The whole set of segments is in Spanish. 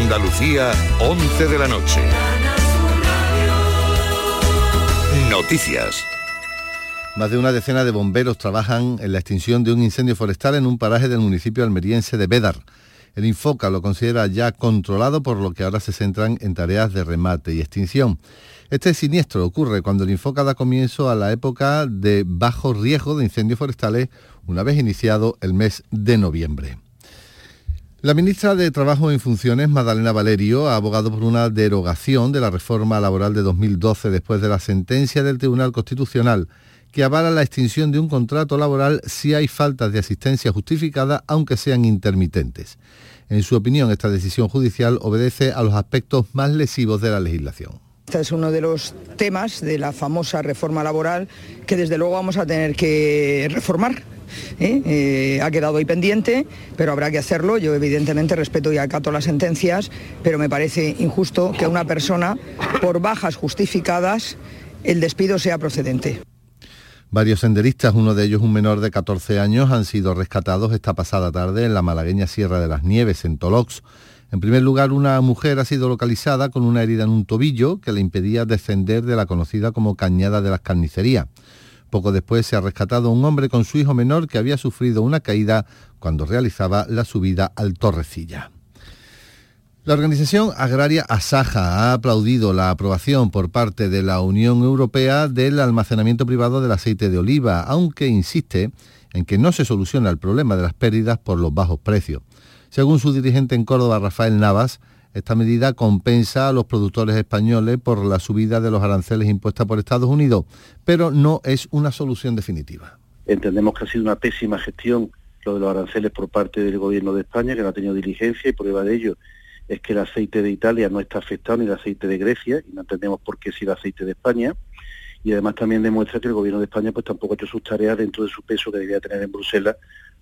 Andalucía, 11 de la noche. Noticias. Más de una decena de bomberos trabajan en la extinción de un incendio forestal en un paraje del municipio almeriense de Bédar. El Infoca lo considera ya controlado, por lo que ahora se centran en tareas de remate y extinción. Este siniestro ocurre cuando el Infoca da comienzo a la época de bajo riesgo de incendios forestales una vez iniciado el mes de noviembre. La ministra de Trabajo en Funciones, Magdalena Valerio, ha abogado por una derogación de la reforma laboral de 2012 después de la sentencia del Tribunal Constitucional que avala la extinción de un contrato laboral si hay faltas de asistencia justificada, aunque sean intermitentes. En su opinión, esta decisión judicial obedece a los aspectos más lesivos de la legislación. Este es uno de los temas de la famosa reforma laboral que desde luego vamos a tener que reformar. ¿Eh? Eh, ha quedado ahí pendiente, pero habrá que hacerlo. Yo evidentemente respeto y acato las sentencias, pero me parece injusto que a una persona, por bajas justificadas, el despido sea procedente. Varios senderistas, uno de ellos un menor de 14 años, han sido rescatados esta pasada tarde en la malagueña Sierra de las Nieves, en Tolox. En primer lugar, una mujer ha sido localizada con una herida en un tobillo que le impedía descender de la conocida como Cañada de las Carnicerías. Poco después se ha rescatado un hombre con su hijo menor que había sufrido una caída cuando realizaba la subida al Torrecilla. La organización agraria Asaja ha aplaudido la aprobación por parte de la Unión Europea del almacenamiento privado del aceite de oliva, aunque insiste en que no se soluciona el problema de las pérdidas por los bajos precios. Según su dirigente en Córdoba, Rafael Navas, esta medida compensa a los productores españoles por la subida de los aranceles impuestas por Estados Unidos, pero no es una solución definitiva. Entendemos que ha sido una pésima gestión lo de los aranceles por parte del gobierno de España, que no ha tenido diligencia y prueba de ello es que el aceite de Italia no está afectado ni el aceite de Grecia y no entendemos por qué si el aceite de España y además también demuestra que el gobierno de España pues tampoco ha hecho sus tareas dentro de su peso que debía tener en Bruselas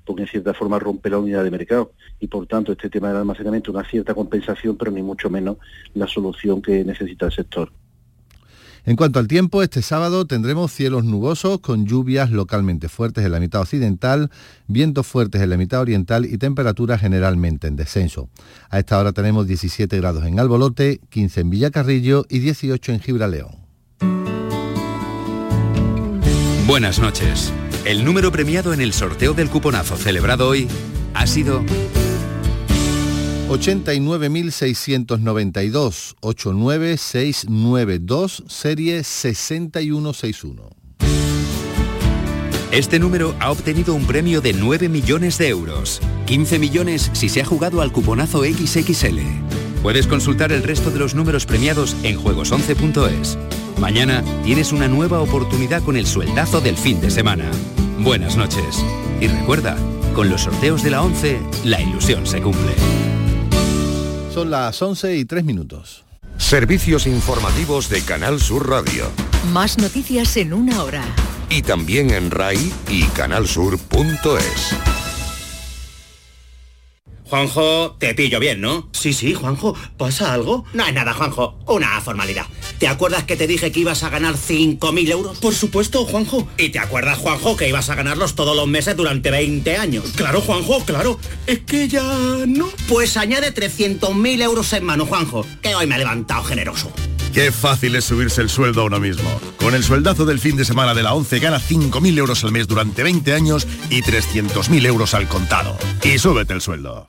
porque en cierta forma rompe la unidad de mercado y por tanto este tema del almacenamiento una cierta compensación pero ni mucho menos la solución que necesita el sector. En cuanto al tiempo, este sábado tendremos cielos nubosos con lluvias localmente fuertes en la mitad occidental, vientos fuertes en la mitad oriental y temperaturas generalmente en descenso. A esta hora tenemos 17 grados en Albolote, 15 en Villacarrillo y 18 en Gibraleón. Buenas noches. El número premiado en el sorteo del cuponazo celebrado hoy ha sido 89.692, 89692, serie 6161. Este número ha obtenido un premio de 9 millones de euros. 15 millones si se ha jugado al cuponazo XXL. Puedes consultar el resto de los números premiados en juegos11.es. Mañana tienes una nueva oportunidad con el sueldazo del fin de semana. Buenas noches. Y recuerda, con los sorteos de la 11, la ilusión se cumple. Son las 11 y 3 minutos. Servicios informativos de Canal Sur Radio. Más noticias en una hora. Y también en RAI y canalsur.es. Juanjo, te pillo bien, ¿no? Sí, sí, Juanjo, ¿pasa algo? No es nada, Juanjo, una formalidad. ¿Te acuerdas que te dije que ibas a ganar 5.000 euros? Por supuesto, Juanjo. ¿Y te acuerdas, Juanjo, que ibas a ganarlos todos los meses durante 20 años? Claro, Juanjo, claro. Es que ya no. Pues añade 300.000 euros en mano, Juanjo, que hoy me he levantado generoso. Qué fácil es subirse el sueldo a uno mismo. Con el sueldazo del fin de semana de la 11 gana 5.000 euros al mes durante 20 años y 300.000 euros al contado. Y súbete el sueldo.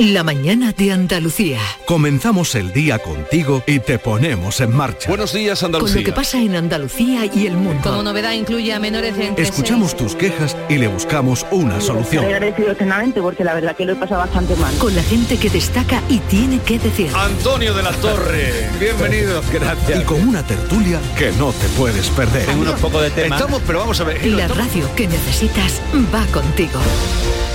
La mañana de Andalucía. Comenzamos el día contigo y te ponemos en marcha. Buenos días, Con Andalucía. lo que pasa en Andalucía y el mundo. Como novedad incluye a menores de Escuchamos tus quejas y le buscamos una solución. agradecido eternamente porque la verdad que lo he pasado bastante mal. Con la gente que destaca y tiene que decir. Antonio de la Torre. Bienvenido. Gracias. Y con una tertulia que no te puedes perder. Tengo unos poco de tema. Estamos, pero vamos a ver. La radio que necesitas va contigo.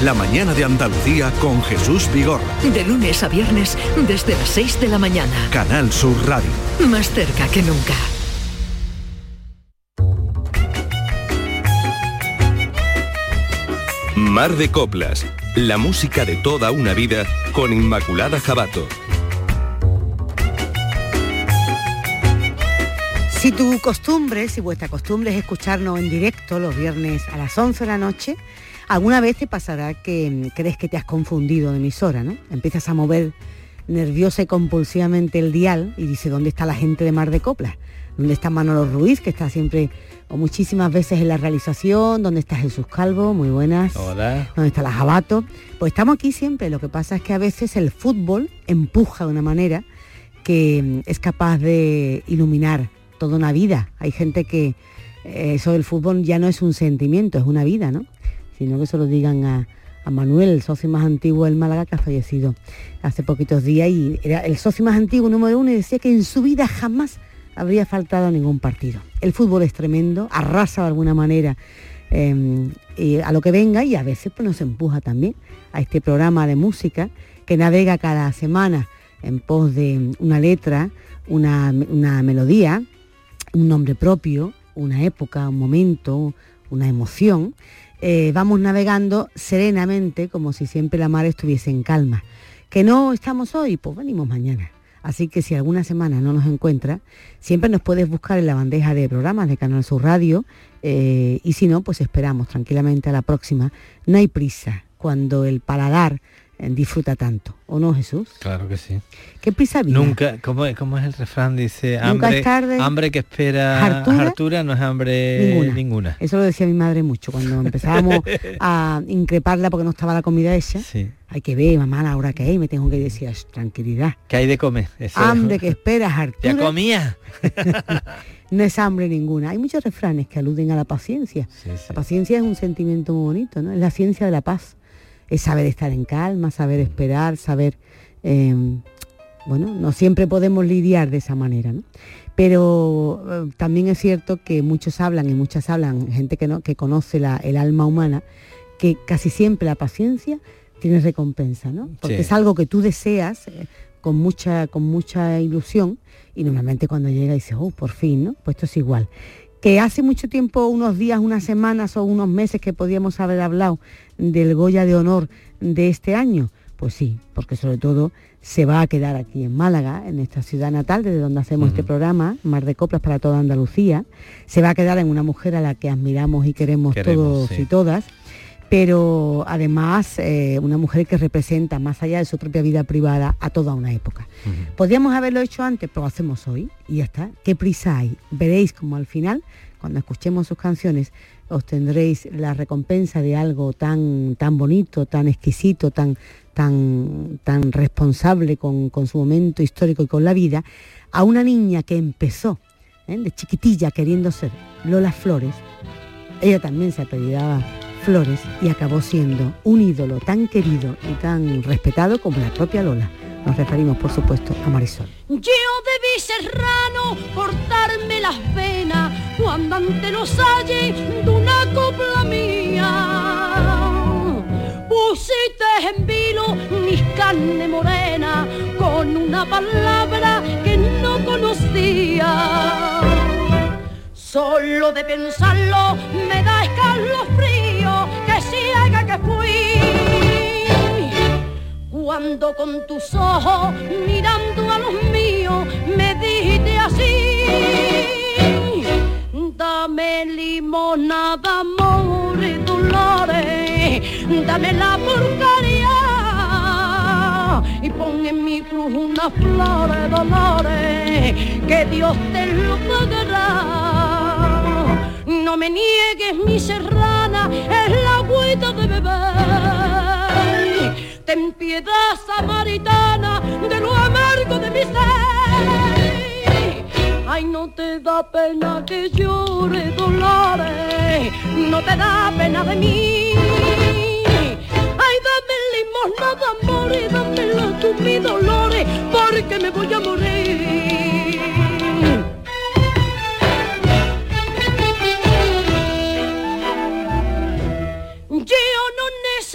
La mañana de Andalucía con Jesús Vigorra. Vigorra. De lunes a viernes desde las 6 de la mañana. Canal Sur Radio. Más cerca que nunca. Mar de Coplas, la música de toda una vida con Inmaculada Jabato. Si tu costumbre, si vuestra costumbre es escucharnos en directo los viernes a las 11 de la noche, alguna vez te pasará que mm, crees que te has confundido de emisora, ¿no? Empiezas a mover nerviosa y compulsivamente el dial y dice, ¿dónde está la gente de Mar de Coplas? ¿Dónde está Manolo Ruiz, que está siempre o muchísimas veces en la realización? ¿Dónde está Jesús Calvo? Muy buenas. Hola. ¿Dónde está la Jabato? Pues estamos aquí siempre. Lo que pasa es que a veces el fútbol empuja de una manera que mm, es capaz de iluminar toda una vida. Hay gente que eh, eso del fútbol ya no es un sentimiento, es una vida, ¿no? Sino que se lo digan a, a Manuel, el socio más antiguo del Málaga, que ha fallecido hace poquitos días y era el socio más antiguo número uno y decía que en su vida jamás habría faltado ningún partido. El fútbol es tremendo, arrasa de alguna manera y a lo que venga y a veces pues, nos empuja también a este programa de música que navega cada semana en pos de una letra, una, una melodía, un nombre propio, una época, un momento, una emoción, eh, vamos navegando serenamente como si siempre la mar estuviese en calma. Que no estamos hoy, pues venimos mañana. Así que si alguna semana no nos encuentra, siempre nos puedes buscar en la bandeja de programas de Canal Sur Radio eh, y si no, pues esperamos tranquilamente a la próxima. No hay prisa cuando el paladar disfruta tanto, ¿o no Jesús? Claro que sí. ¿Qué prisa? Nunca, ¿cómo, es- cómo es el refrán? Dice, Nunca hambre, es tarde. hambre que espera Hartura. hartura, no es hambre Ninguna. ninguna. Eso lo decía mi madre mucho, cuando empezábamos a increparla porque no estaba la comida hecha. Sí. Hay que ver, mamá, la hora que hay, me tengo que decir, "Sh, tranquilidad. ¿Qué hay de comer? Eso- Hambre que esperas, Arturo. Ya comía. no es hambre ninguna. Hay muchos refranes que aluden a la paciencia. La paciencia es un sentimiento muy bonito, ¿no? Es la ciencia de la paz. Es saber estar en calma, saber esperar, saber... eh, bueno, no siempre podemos lidiar de esa manera, ¿no? Pero eh, también es cierto que muchos hablan y muchas hablan, gente que, no, que conoce la- el alma humana, que casi siempre la paciencia tiene recompensa, ¿no? Porque Sí. es algo que tú deseas eh, con, mucha, con mucha ilusión y normalmente cuando llega dices, oh, por fin, ¿no? Pues esto es igual. Que hace mucho tiempo, unos días, unas semanas o unos meses que podíamos haber hablado del Goya de Honor de este año, pues sí, porque sobre todo se va a quedar aquí en Málaga, en esta ciudad natal, desde donde hacemos este programa, Mar de Coplas para toda Andalucía. Se va a quedar en una mujer a la que admiramos y queremos, Queremos, todos sí. y todas, pero además eh, una mujer que representa, más allá de su propia vida privada, a toda una época. Podríamos haberlo hecho antes, pero lo hacemos hoy y ya está. ¿Qué prisa hay? Veréis como al final, cuando escuchemos sus canciones, obtendréis la recompensa de algo tan, tan bonito, tan exquisito, tan, tan, tan responsable con, con su momento histórico y con la vida, a una niña que empezó ¿eh? de chiquitilla queriendo ser Lola Flores. Ella también se apellidaba Y acabó siendo un ídolo tan querido y tan respetado como la propia Lola. Nos referimos, por supuesto, a Marisol. Yo debí serrano cortarme las venas cuando ante los halles de una copla mía. Pusiste en vilo mis carne morena con una palabra que no conocía. Solo de pensarlo me da escalofrío que ciega que fui. Cuando con tus ojos mirando a los míos me dijiste así, dame limonada, amor y dolores, dame la porcaria y pon en mi cruz una flor de dolores, que Dios te lo pagará. No me niegues mi es la agüita de beber. Ten piedad samaritana de lo amargo de mi ser. Ay, no te da pena que llore dolores, no te da pena de mí. Ay, dame limosna de amor y dámelo tú mis dolores, porque me voy a morir.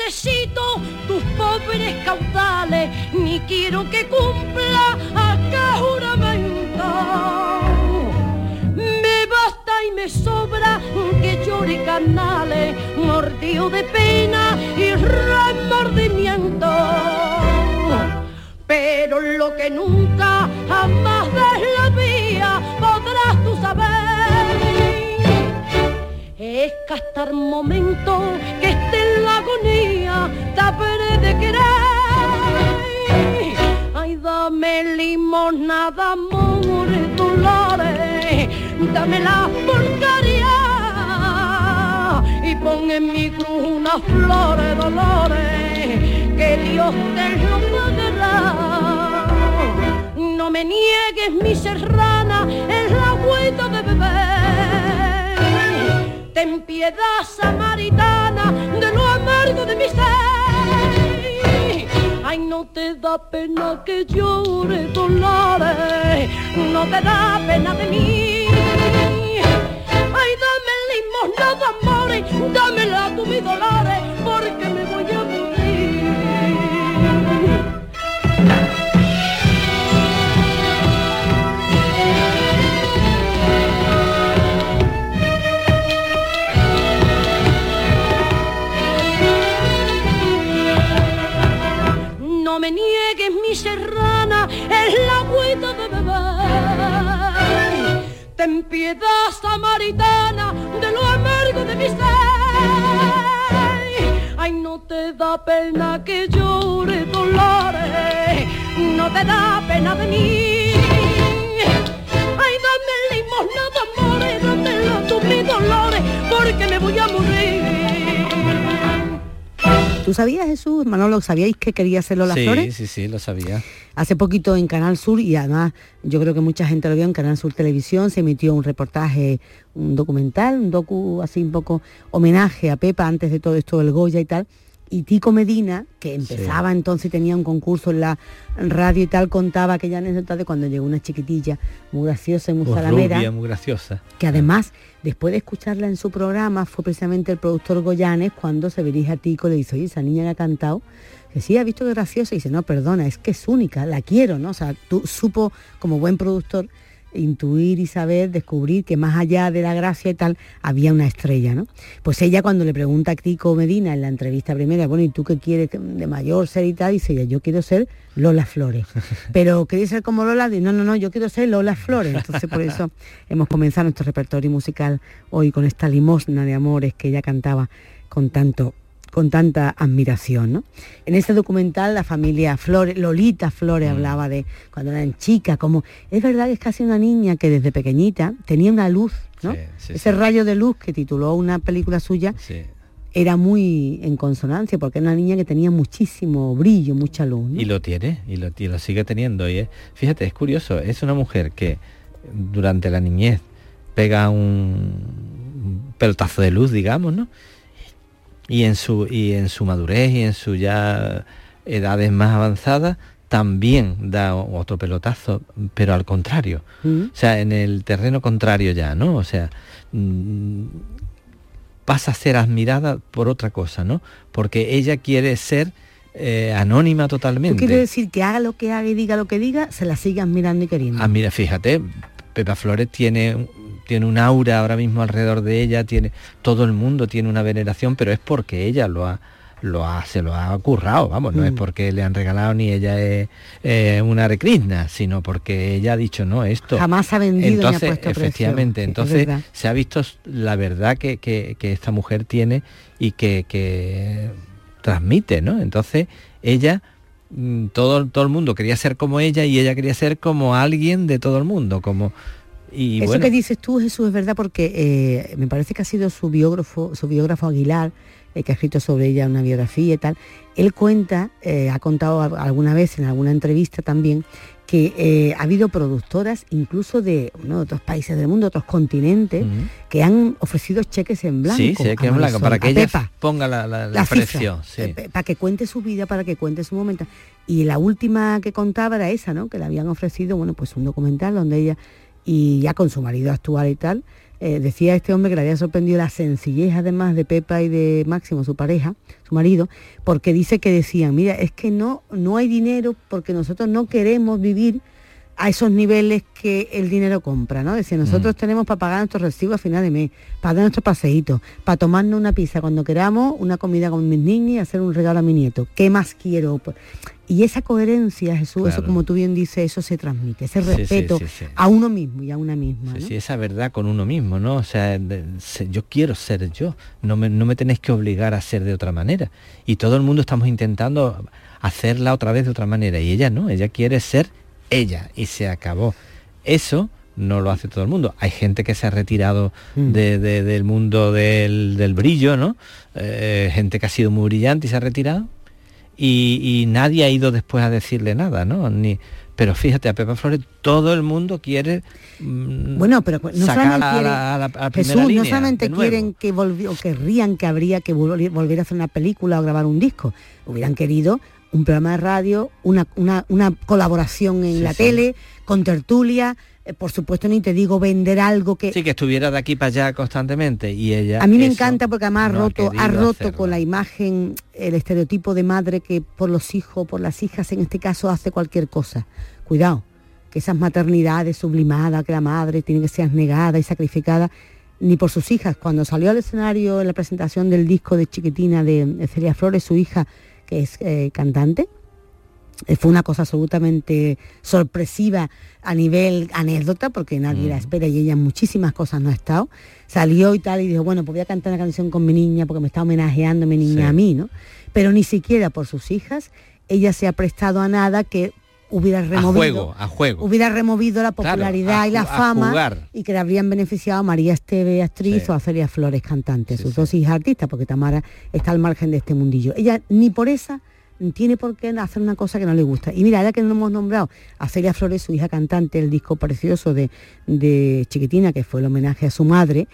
necesito tus pobres caudales, ni quiero que cumpla acá juramento. Me basta y me sobra que llore canales, mordido de pena y remordimiento. Pero lo que nunca jamás des la vía podrás tú saber es gastar momentos que estén en la agonía te habré de querer. Ay, dame limosna de amores, dolores, dame la porcaria y pon en mi cruz unas flores, dolores, que Dios te lo pagará. No me niegues mi serrana, es la agüita de beber. Ten piedad samaritana de lo de mi. Ay, no te da pena que llore dolores, no te da pena de mí. Ay, dame limosna de amores, dámela tú mis dolores, porque me voy a morir. Ten piedad samaritana de lo amargo de mi ser. Ay, no te da pena que llore dolores, no te da pena de mí. Ay, dame limosna de amores, dámelo tú mis dolores, porque me voy a morir. ¿Tú sabías, Jesús, Manolo, sabíais que quería hacer Lola sí, Flores? sí, sí, lo sabía. Hace poquito en Canal Sur y además yo creo que mucha gente lo vio en Canal Sur Televisión, se emitió un reportaje, un documental, un docu así un poco homenaje a Pepa antes de todo esto del Goya y tal. Y Tico Medina, que empezaba entonces, tenía un concurso en la radio y tal, contaba aquella anécdota de cuando llegó una chiquitilla muy graciosa y muy salamera rubia, muy graciosa. que además, después de escucharla en su programa, fue precisamente el productor Goyanes cuando se dirige a Tico y le dice, oye, esa niña que ha cantado, que sí, ha visto que graciosa, y dice, no, perdona, es que es única, la quiero, ¿no? O sea, tú supo, como buen productor, intuir y saber, descubrir que más allá de la gracia y tal, había una estrella, ¿no? Pues ella cuando le pregunta a Tico Medina en la entrevista primera, bueno, ¿y tú qué quieres de mayor ser y tal? Dice ella, yo quiero ser Lola Flores. Pero ¿queréis ser como Lola? Dice, no, no, no, yo quiero ser Lola Flores. Entonces por eso hemos comenzado nuestro repertorio musical hoy con esta limosna de amores que ella cantaba con tanto con tanta admiración. ¿no? En este documental la familia Flores, Lolita Flores hablaba de cuando eran chicas, como es verdad que es casi una niña que desde pequeñita tenía una luz, ¿no? sí, Ese rayo de luz que tituló una película suya era muy en consonancia, porque era una niña que tenía muchísimo brillo, mucha luz. ¿no? Y lo tiene, y lo, y lo sigue teniendo. Y es- fíjate, es curioso, es una mujer que durante la niñez pega un pelotazo de luz, digamos, ¿no? Y en su, y en su madurez y en su ya edades más avanzadas también da otro pelotazo, pero al contrario. O sea, en el terreno contrario ya, ¿no? O sea, mm, pasa a ser admirada por otra cosa, ¿no? Porque ella quiere ser eh, anónima ¿Tú totalmente. quieres decir que haga lo que haga y diga lo que diga, se la sigan mirando y queriendo? Ah, mira, fíjate, Pepa Flores tiene, tiene un aura ahora mismo alrededor de ella, tiene, todo el mundo tiene una veneración, pero es porque ella lo ha, lo ha, se lo ha currado, vamos, no es Mm. porque le han regalado ni ella es eh, una rekrishna, sino porque ella ha dicho, no, esto... Jamás ha vendido ni ha entonces, puesto efectivamente, entonces se ha visto la verdad que, que- que esta mujer tiene y que, que transmite, ¿no? Entonces, ella, mm, todo, todo el mundo quería ser como ella y ella quería ser como alguien de todo el mundo, como... Y Eso bueno, que dices tú, Jesús, es verdad porque eh, me parece que ha sido su biógrafo, su biógrafo Aguilar, eh, que ha escrito sobre ella una biografía y tal. Él cuenta, eh, ha contado alguna vez en alguna entrevista también, que eh, ha habido productoras incluso de, ¿no? de otros países del mundo, otros continentes, que han ofrecido cheques en blanco. sí, sí, que a en blanco, para que ella Pepa. ponga la, la, la la cifra, precio. sí. eh, para que cuente su vida, para que cuente su momento. Y la última que contaba era esa, ¿no? Que le habían ofrecido, bueno, pues un documental donde ella, y ya con su marido actual y tal, eh, decía este hombre que le había sorprendido la sencillez además de Pepa y de Máximo, su pareja, su marido, porque dice que decían, mira, es que no, no hay dinero porque nosotros no queremos vivir a esos niveles que el dinero compra, ¿no? Decir, nosotros tenemos para pagar nuestros recibos a final de mes, para dar nuestro paseíto, para tomarnos una pizza cuando queramos, una comida con mis niños y hacer un regalo a mi nieto. ¿Qué más quiero? Y esa coherencia, Jesús, eso como tú bien dices, eso se transmite, ese sí, respeto sí, sí. a uno mismo y a una misma. Sí, ¿no? sí, esa verdad con uno mismo, ¿no? O sea, yo quiero ser yo, no me, no me tenéis que obligar a ser de otra manera. Y todo el mundo estamos intentando hacerla otra vez de otra manera. Y ella no, ella quiere ser ella y se acabó. Eso no lo hace todo el mundo. Hay gente que se ha retirado Mm. de- de- del mundo del, del brillo, ¿no? Eh, gente que ha sido muy brillante y se ha retirado. Y, y nadie ha ido después a decirle nada, ¿no? Ni, pero fíjate, a Pepa Flores todo el mundo quiere mm, Bueno, pero no sacar solamente a quieren, la- a la- a la Jesús, primera no solamente quieren que volvi- o querrían que habría que volver a hacer una película o grabar un disco, hubieran querido un programa de radio, una, una, una colaboración en Sí, la sí. tele, con tertulia, eh, por supuesto ni te digo vender algo que Sí, que estuviera de aquí para allá constantemente y ella... a mí me encanta porque además ha no ha roto, ha roto hacerlo. con la imagen, el estereotipo de madre que por los hijos, por las hijas en este caso hace cualquier cosa. Cuidado, que esas maternidades sublimadas, que la madre tiene que ser negada y sacrificada, ni por sus hijas. Cuando salió al escenario en la presentación del disco de Chiquitina de Celia Flores, su hija, que es eh, cantante, eh, fue una cosa absolutamente sorpresiva a nivel anécdota, porque nadie la espera y ella en muchísimas cosas no ha estado. Salió y tal y dijo, bueno, pues voy a cantar una canción con mi niña porque me está homenajeando mi niña Sí. a mí, ¿no? Pero ni siquiera por sus hijas ella se ha prestado a nada que hubiera A removido juego, a juego. hubiera removido la Claro, popularidad a y la fama y que le habrían beneficiado a María Esteve, actriz, Sí. o a Celia Flores, cantante, sus dos hijas artistas, porque Tamara está al margen de este mundillo. Ella ni por esa tiene por qué hacer una cosa que no le gusta. Y mira, ya que no hemos nombrado a Celia Flores, su hija cantante, el disco precioso de, de Chiquitina, que fue el homenaje a su madre,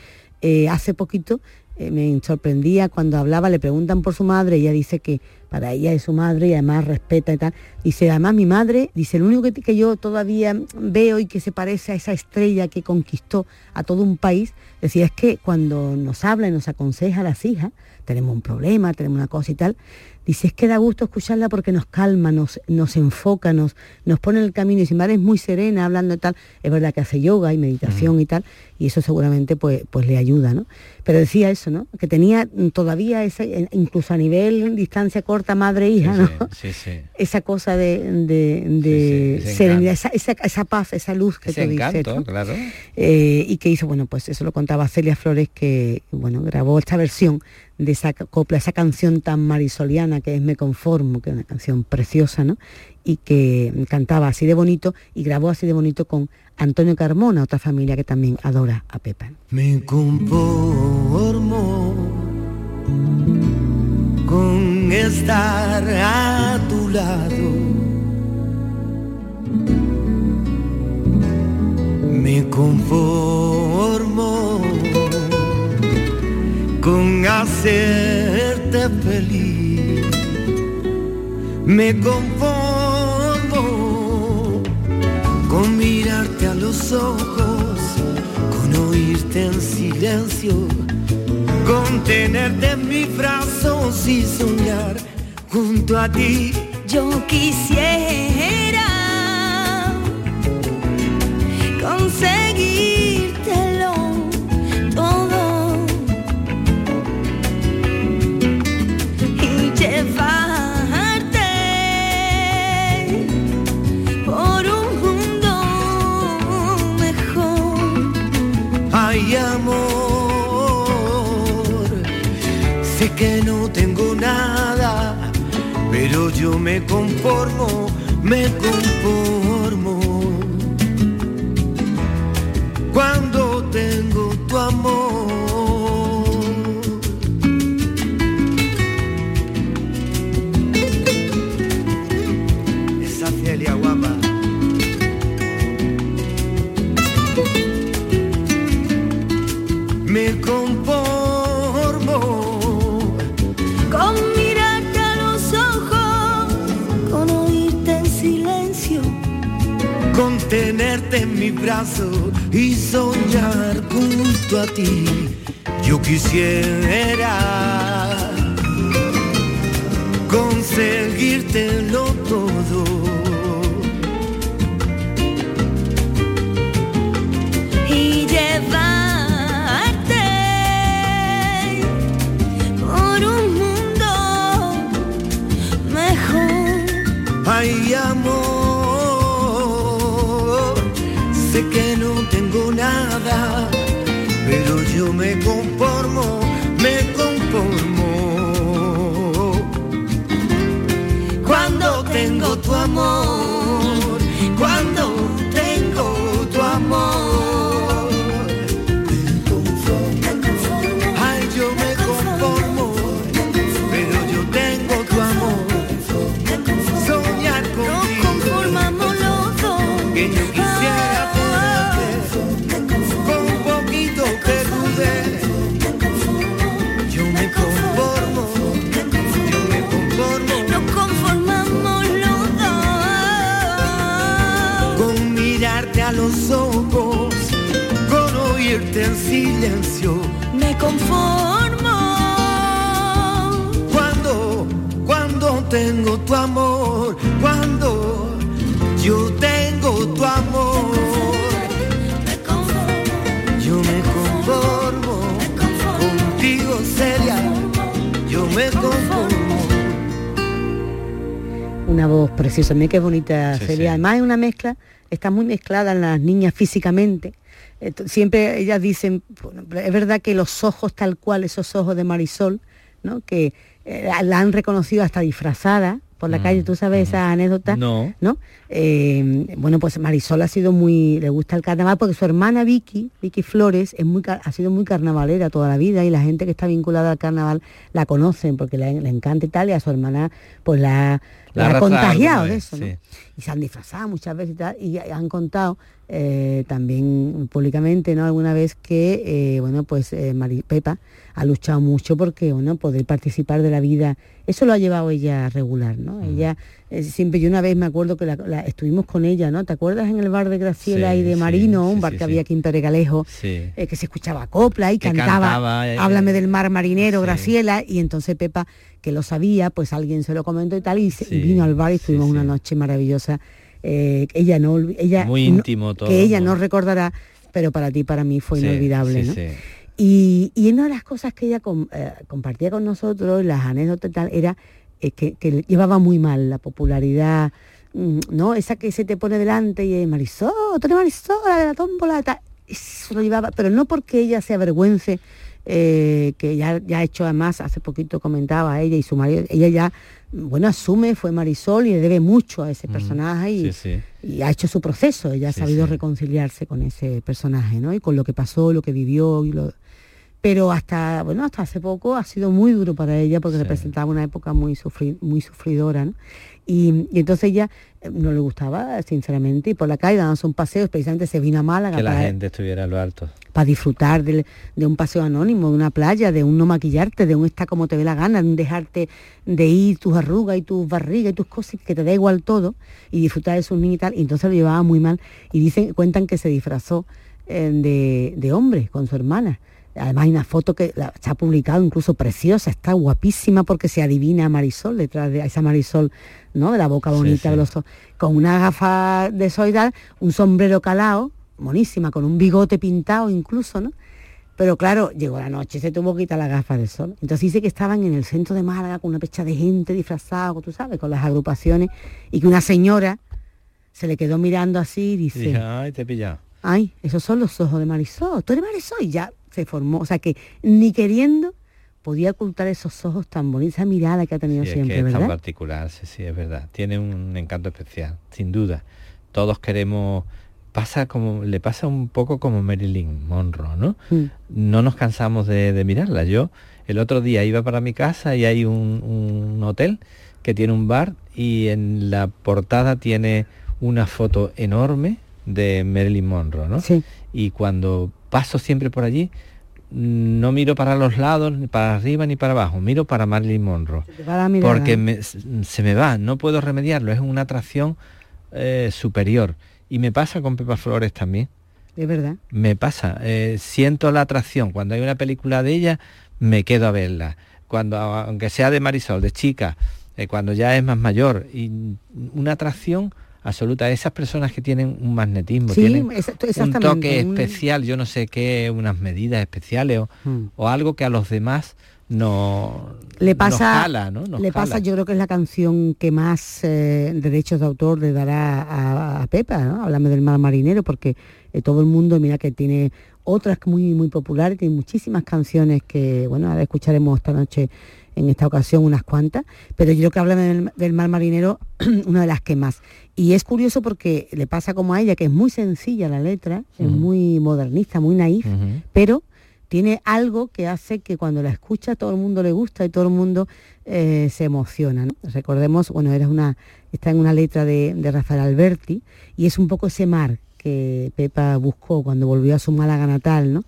eh, hace poquito eh, me sorprendía cuando hablaba, le preguntan por su madre, ella dice que para ella es su madre y además respeta y tal. Dice, además mi madre, dice, lo único que, que yo todavía veo y que se parece a esa estrella que conquistó a todo un país, decía, es que cuando nos habla y nos aconseja a las hijas, tenemos un problema, tenemos una cosa y tal, dice, es que da gusto escucharla porque nos calma, nos, nos enfoca, nos, nos pone en el camino. Y si madre es muy serena hablando y tal, es verdad que hace yoga y meditación y tal, y eso seguramente pues, pues le ayuda, ¿no? Pero decía eso, ¿no? Que tenía todavía ese, incluso a nivel distancia corta madre-hija, ¿no? Sí, sí. Esa cosa de, de, serenidad, esa, esa, esa paz, esa luz que Ese dices, encanto, ¿no? claro. Eh, y que hizo, bueno, pues eso lo contaba Celia Flores, que bueno, grabó esta versión de esa copla, esa canción tan marisoliana que es Me Conformo, que es una canción preciosa, ¿no? Y que cantaba así de bonito y grabó así de bonito con Antonio Carmona, otra familia que también adora a Pepa. Me conformo con estar a tu lado. Me conformo con hacerte feliz. Me conformo con mirarte a los ojos, con oírte en silencio, con tenerte en mis brazos y soñar junto a ti. Yo quisiera conseguírtelo yo me conformo, me conformo. Tenerte en mi brazo y soñar junto a ti. Yo quisiera conseguírtelo todo tengo tu amor, silencio. Me conformo. Cuando, cuando tengo tu amor, cuando yo tengo tu amor. Yo me conformo, contigo seria, yo me conformo. Una voz preciosa, mira qué bonita Sí, sería. sí. Además es una mezcla, está muy mezclada en las niñas físicamente. Siempre ellas dicen, bueno, es verdad que los ojos tal cual, esos ojos de Marisol, ¿no? que eh, la han reconocido hasta disfrazada por la calle, tú sabes esa anécdota, No. ¿no? Eh, bueno, pues Marisol ha sido muy, le gusta el carnaval porque su hermana Vicky, Vicky Flores, es muy, ha sido muy carnavalera toda la vida y la gente que está vinculada al carnaval la conocen porque le, le encanta y tal y a su hermana pues la, La la ha contagiado de eso, ¿no? sí. Y se han disfrazado muchas veces y tal y han contado eh, también públicamente, ¿no? Alguna vez que, eh, bueno, pues eh, Mari- Pepa ha luchado mucho porque, bueno, poder participar de la vida, eso lo ha llevado ella regular, ¿no? Ella eh, siempre, yo una vez me acuerdo que la- la- estuvimos con ella, ¿no? ¿Te acuerdas en el bar de Graciela Sí, y de sí, Marino, un bar sí, que había aquí en Peregalejo? Sí. eh, que se escuchaba copla y Que cantaba, cantaba, eh, Háblame del mar marinero, Graciela, y entonces Pepa, que lo sabía, pues alguien se lo comentó y tal, y, se- y vino al bar y estuvimos una noche maravillosa. eh, ella no ella Muy no- íntimo todo, que ella ¿no? recordará, pero para ti, para mí fue inolvidable. Y, y una de las cosas que ella com- eh, compartía con nosotros, las anécdotas y tal, era eh, que, que le llevaba muy mal la popularidad, mm, ¿no? Esa que se te pone delante y es Marisol, tú eres Marisol, la de la tómbola, tal. Eso lo llevaba, pero no porque ella se avergüence, eh, que ya, ya ha hecho además, hace poquito comentaba ella y su marido, ella ya, bueno, asume, fue Marisol y le debe mucho a ese personaje y, Sí, sí. y ha hecho su proceso, ella ha sabido reconciliarse con ese personaje, ¿no? Y con lo que pasó, lo que vivió y lo pero hasta bueno hasta hace poco ha sido muy duro para ella porque representaba una época muy sufri- muy sufridora ¿no? y, y entonces ella eh, no le gustaba sinceramente y por la calle dándose un paseo precisamente se vino a Málaga Que la para, gente estuviera a lo alto. para disfrutar del- de un paseo anónimo, de una playa, de un no maquillarte, de un estar como te dé la gana, de un dejarte de ir tus arrugas y tus barrigas y tus cosas, que te da igual todo, y disfrutar de sus niños y tal, y entonces lo llevaba muy mal. Y dicen, cuentan que se disfrazó eh, de, de hombre con su hermana. Además hay una foto que la- se ha publicado incluso preciosa, está guapísima porque se adivina a Marisol, detrás de a esa Marisol, ¿no? De la boca bonita, de los ojos, con una gafa de sol y tal, un sombrero calado, monísima, con un bigote pintado incluso, ¿no? Pero claro, llegó la noche, y se tuvo que quitar la gafa de sol. Entonces dice que estaban en el centro de Málaga con una pecha de gente disfrazada, tú sabes, con las agrupaciones, y que una señora se le quedó mirando así y Y dice, dije, ay, te he pillado. ay, esos son los ojos de Marisol, tú eres Marisol, y ya se formó. O sea que ni queriendo podía ocultar esos ojos tan bonitos, esa mirada que ha tenido Sí, es siempre, que es tan ¿verdad? particular, sí, sí, es verdad. Tiene un encanto especial, sin duda. Todos queremos, pasa como, le pasa un poco como Marilyn Monroe, ¿no? Mm. No nos cansamos de, de mirarla. Yo el otro día iba para mi casa y hay un, un hotel que tiene un bar y en la portada tiene una foto enorme de Marilyn Monroe, ¿no? Sí. Y cuando paso siempre por allí, no miro para los lados, ni para arriba ni para abajo, miro para Marilyn Monroe. Porque me- se me va, no puedo remediarlo, es una atracción eh, superior. Y me pasa con Pepa Flores también, Es verdad. me pasa, eh, siento la atracción. Cuando hay una película de ella, me quedo a verla. Cuando, aunque sea de Marisol, de chica, eh, cuando ya es más mayor, y una atracción absoluta. Esas personas que tienen un magnetismo, Sí, tienen un toque especial, yo no sé qué, unas medidas especiales o, Mm. o algo que a los demás no le nos pasa jala, ¿no? Nos le jala. pasa yo creo que es la canción que más eh, derechos de autor le dará a, a Pepa ¿no? háblame del mar marinero porque eh, todo el mundo, mira que tiene otras muy, muy populares, tiene muchísimas canciones que, bueno, ahora escucharemos esta noche en esta ocasión unas cuantas, pero yo creo que habla del, del mar marinero, una de las que más. Y es curioso porque le pasa como a ella, que es muy sencilla la letra, es muy modernista, muy naif, pero tiene algo que hace que cuando la escucha todo el mundo le gusta y todo el mundo eh, se emociona. ¿no? Recordemos, bueno, era una, está en una letra de, de Rafael Alberti y es un poco ese mar que Pepa buscó cuando volvió a su Málaga natal, ¿no?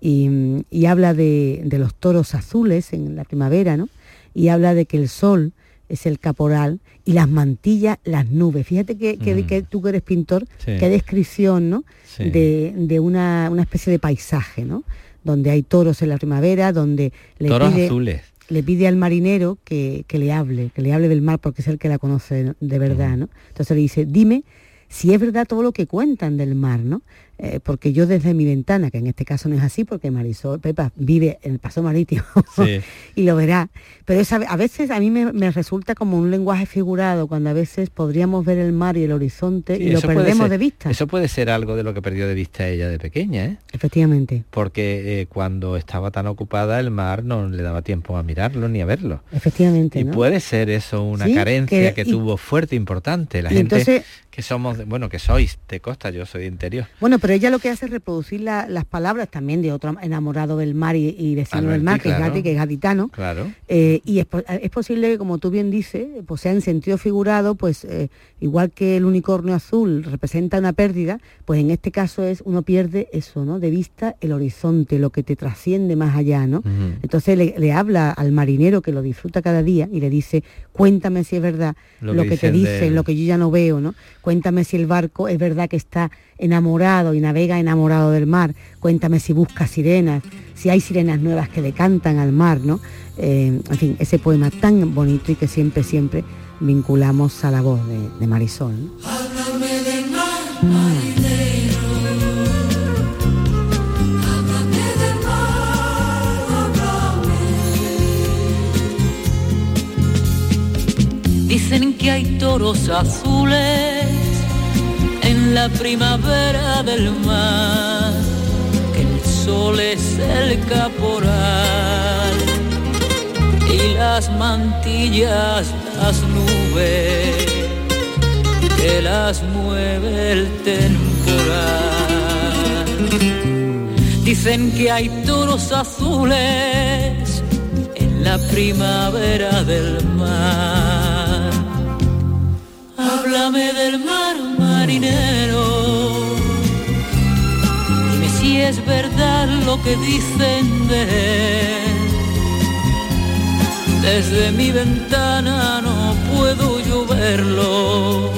Y, y habla de, de los toros azules en la primavera, ¿no? Y habla de que el sol es el caporal y las mantillas, las nubes. Fíjate que, que- Mm. que tú que eres pintor, Sí. qué descripción, ¿no? Sí. De, de una, una especie de paisaje, ¿no? Donde hay toros en la primavera, donde le Toros pide, azules. le pide al marinero que, que le hable, que le hable del mar porque es el que la conoce de verdad, ¿no? Entonces le dice, dime si es verdad todo lo que cuentan del mar, ¿no? Eh, porque yo desde mi ventana, que en este caso no es así, porque Marisol Pepa vive en el paso marítimo Sí. y lo verá. Pero es a, veces a mí me, me resulta como un lenguaje figurado, cuando a veces podríamos ver el mar y el horizonte Sí, y lo perdemos ser- de vista. Eso puede ser algo de lo que perdió de vista ella de pequeña, ¿eh? Efectivamente, Porque eh, cuando estaba tan ocupada el mar no le daba tiempo a mirarlo ni a verlo. efectivamente. Y ¿no? puede ser eso una Sí, carencia que- que, y- tuvo fuerte, importante. La gente entonces- que somos, bueno, que sois de costa, yo soy de interior. Bueno, pero ella lo que hace es reproducir la- las palabras también de otro enamorado del mar y, y vecino del mar, que es que es gaditano. Claro. Eh, y es, po- es posible que, como tú bien dices, pues sea en sentido figurado, pues eh, igual que el unicornio azul representa una pérdida, pues en este caso es uno pierde eso, ¿no? De vista el horizonte, lo que te trasciende más allá, ¿no? Entonces le, le habla al marinero que lo disfruta cada día y le dice, cuéntame si es verdad Lo lo, que que, te dicen lo que yo ya no veo, ¿no? Cuéntame si el barco es verdad que está enamorado y navega enamorado del mar. Cuéntame si busca sirenas, si hay sirenas nuevas que le cantan al mar, ¿no? Eh, en fin, ese poema tan bonito y que siempre, siempre vinculamos a la voz de, Marisol. Háblame mar. Dicen que hay toros azules la primavera del mar, que el sol es el caporal y las mantillas las nubes que las mueve el temporal. Dicen que hay toros azules en la primavera del mar. Háblame del mar marinero. Dime si es verdad lo que dicen de él. Desde mi ventana no puedo yo verlo.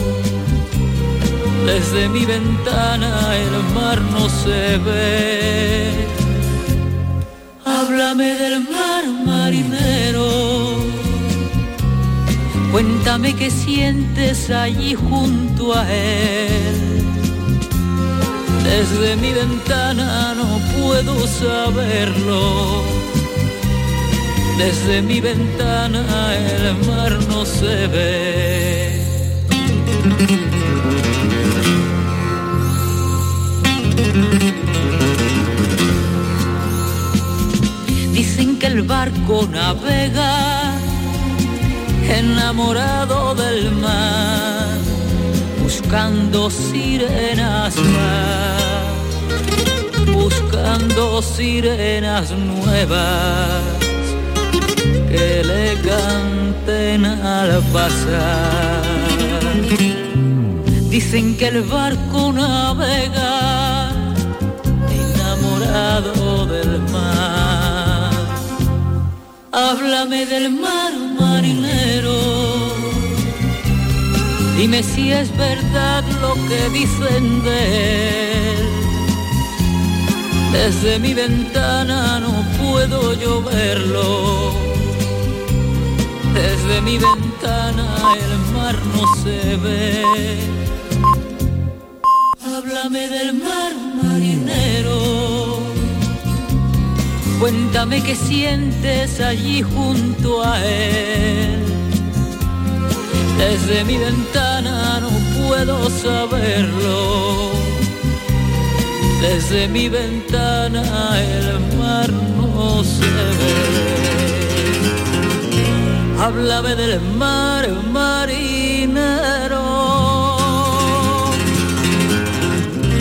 Desde mi ventana el mar no se ve. Háblame del mar marinero. Cuéntame qué sientes allí junto a él. Desde mi ventana no puedo saberlo. Desde mi ventana el mar no se ve. Dicen que el barco navega enamorado del mar, buscando sirenas más, buscando sirenas nuevas que le canten al pasar. Dicen que el barco navega enamorado del mar. Háblame del mar marinero. Dime si es verdad lo que dicen de él. Desde mi ventana no puedo yo verlo. Desde mi ventana el mar no se ve. Háblame del mar marinero. Cuéntame qué sientes allí junto a él. Desde mi ventana no puedo saberlo. Desde mi ventana el mar no se ve. Háblame del mar, marinero.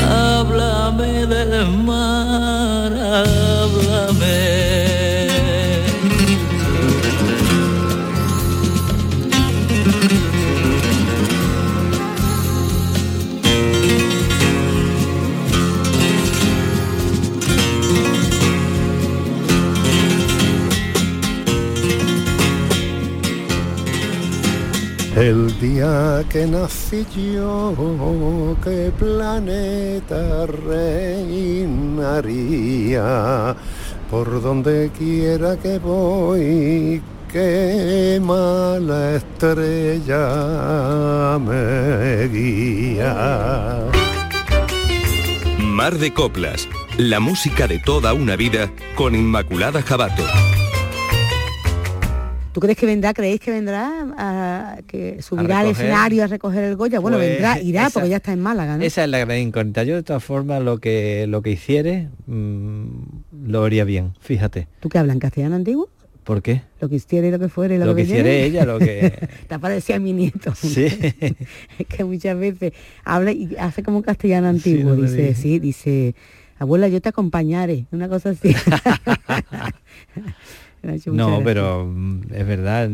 Háblame del mar, háblame. Día que nací yo, qué planeta reinaría, por donde quiera que voy, qué mala estrella me guía. Mar de Coplas, la música de toda una vida con Inmaculada Jabato. ¿Tú crees que vendrá, creéis que vendrá, a, que subirá al escenario a recoger el Goya? Bueno, Pues, vendrá, irá, esa- porque ya está en Málaga, ¿no? Esa es la gran incógnita. Yo de todas formas lo que lo que hiciere mm, lo haría bien, fíjate. ¿Tú qué hablas en castellano antiguo? ¿Por qué? Lo que hiciera y lo que fuera y lo, Lo que hiciere viere. ella, lo que- Te parecía a mi nieto. Sí. es que muchas veces habla y hace como castellano antiguo. no dice, sí, dice, abuela, yo te acompañaré. Una cosa así. No, pero mm, es verdad,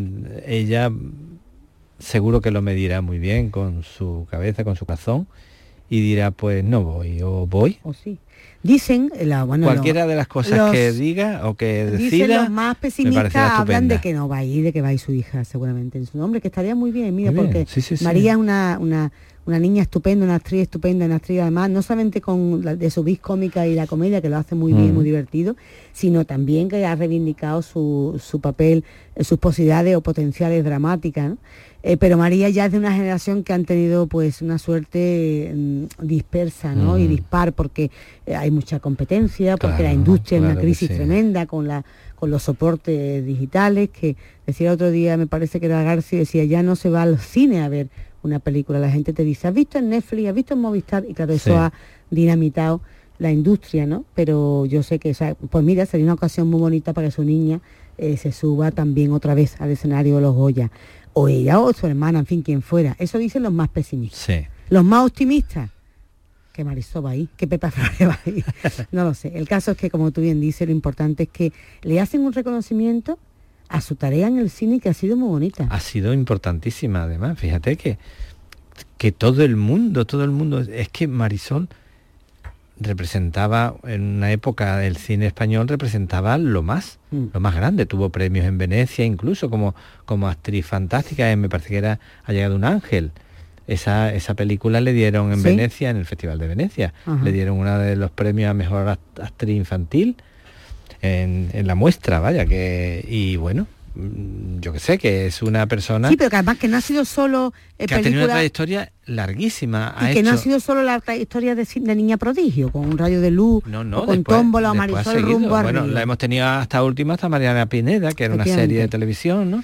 ella seguro que lo medirá muy bien con su cabeza, con su corazón y dirá, pues no voy o voy. O sí. Dicen, la, bueno, Cualquiera los- de las cosas los- que diga o que Dicen decida, los más pesimistas hablan de que no va a ir, de que va a ir su hija seguramente en su nombre, que estaría muy bien, mira, Muy porque sí, sí, sí. María es una, una, una niña estupenda, una actriz estupenda, una actriz además, no solamente con la, de su vis cómica y la comedia, que lo hace muy bien, Mm. muy divertido, sino también que ha reivindicado su, su papel, sus posibilidades o potenciales dramáticas, ¿no? Eh, pero María ya es de una generación que han tenido pues una suerte mm, dispersa ¿no? y Mm. dispar porque eh, hay mucha competencia, porque la Claro, industria es una crisis sí. tremenda con la con los soportes digitales que decía otro día me parece que era García decía ya no se va al cine a ver una película la gente te dice has visto en Netflix has visto en Movistar y claro eso Sí. ha dinamitado la industria no pero yo sé que o sea, pues mira sería una ocasión muy bonita para que su niña eh, se suba también otra vez al escenario de los Goya o ella o su hermana en fin quien fuera eso dicen los más pesimistas Sí. los más optimistas que Marisol va ahí, que Pepa Flores va ahí. No lo sé. El caso es que, como tú bien dices, lo importante es que le hacen un reconocimiento a su tarea en el cine que ha sido muy bonita. ha sido importantísima además. Fíjate que, que todo el mundo, todo el mundo, es que Marisol representaba en una época del cine español representaba lo más Mm. lo más grande tuvo premios en Venecia incluso como como actriz fantástica eh, me parece que era ha llegado un ángel esa, esa película le dieron en ¿Sí? Venecia en el Festival de Venecia Ajá. le dieron uno de los premios a mejor act- actriz infantil en, en la muestra vaya que y bueno mm, yo que sé que es una persona Sí, pero que además que no ha sido solo eh, que ha tenido una trayectoria larguísima ha y que no ha sido solo la trayectoria de, de Niña Prodigio, con un rayo de luz, No, no, o con después- Tómbola o Marisol rumbo Bueno, arriba. la hemos tenido hasta última, hasta Mariana Pineda, que era una serie de televisión, ¿no?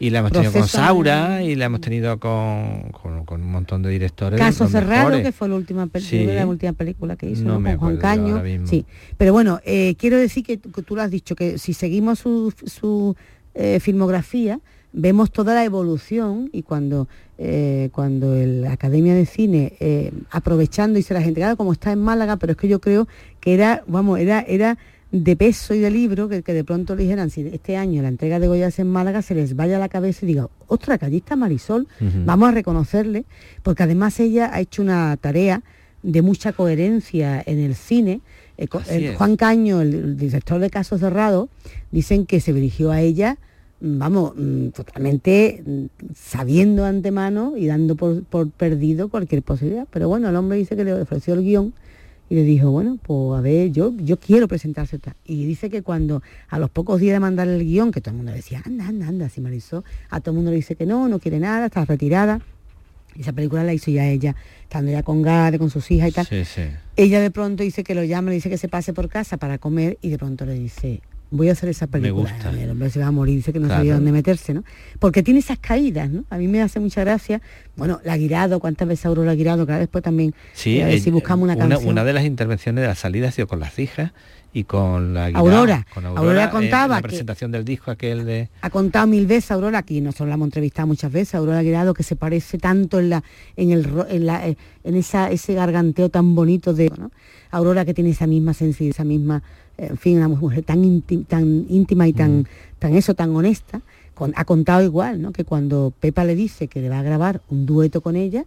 Y la hemos tenido con Saura y la hemos tenido con, con, con un montón de directores. Caso cerrado, mejores. que fue la última, Sí. la última película que hizo, No ¿no? me con Juan Caño. Sí, pero bueno, eh, quiero decir que, que tú lo has dicho, que si seguimos su, su, eh, filmografía, vemos toda la evolución y cuando eh, cuando la Academia de Cine, eh, aprovechando y se la gente, claro, como está en Málaga, pero es que yo creo que era, vamos, era, era de peso y de libro que, que de pronto le dijeran, si este año la entrega de Goya es en Málaga, se les vaya a la cabeza y diga, otra, que allí está Marisol, vamos a reconocerle, porque además ella ha hecho una tarea de mucha coherencia en el cine. Eh, el. Juan Caño, el, el director de Casos Cerrados, dicen que se dirigió a ella, mm, vamos, mm, totalmente mm, sabiendo de antemano y dando por, por perdido cualquier posibilidad. Pero bueno, el hombre dice que le ofreció el guion y le dijo, bueno, pues a ver, yo, yo quiero presentarse. esta". Y dice que cuando a los pocos días de mandar el guion, que todo el mundo le decía, anda, anda, anda, si Marisol, a todo el mundo le dice que no, no quiere nada, está retirada. Esa película la hizo ya ella, estando ya con Gade, con sus hijas y tal. Sí, sí. Ella de pronto dice que lo llama, le dice que se pase por casa para comer y de pronto le dice, voy a hacer esa película. gusta. El hombre se va a morir, dice que no Claro. sabía dónde meterse, ¿no? Porque tiene esas caídas, ¿no? A mí me hace mucha gracia. Bueno, la Guirado, cuántas veces Aurora Guirado, que ahora después también, Sí, a ver eh, si buscamos una, una, canción. una de las intervenciones de la salida ha sido con las hijas y con la Guirao, Aurora. con Aurora en contaba la que- presentación del disco aquel de ha contado mil veces Aurora, aquí nosotros la hemos entrevistado muchas veces, Aurora Guirado, que se parece tanto en la, en el en la, eh, en esa, ese garganteo tan bonito de ¿no? Aurora que tiene esa misma sensibilidad, esa misma, eh, en fin, una mujer tan íntima, tan íntima y tan, tan eso, tan honesta, con- ha contado igual, ¿no? Que cuando Pepa le dice que le va a grabar un dueto con ella,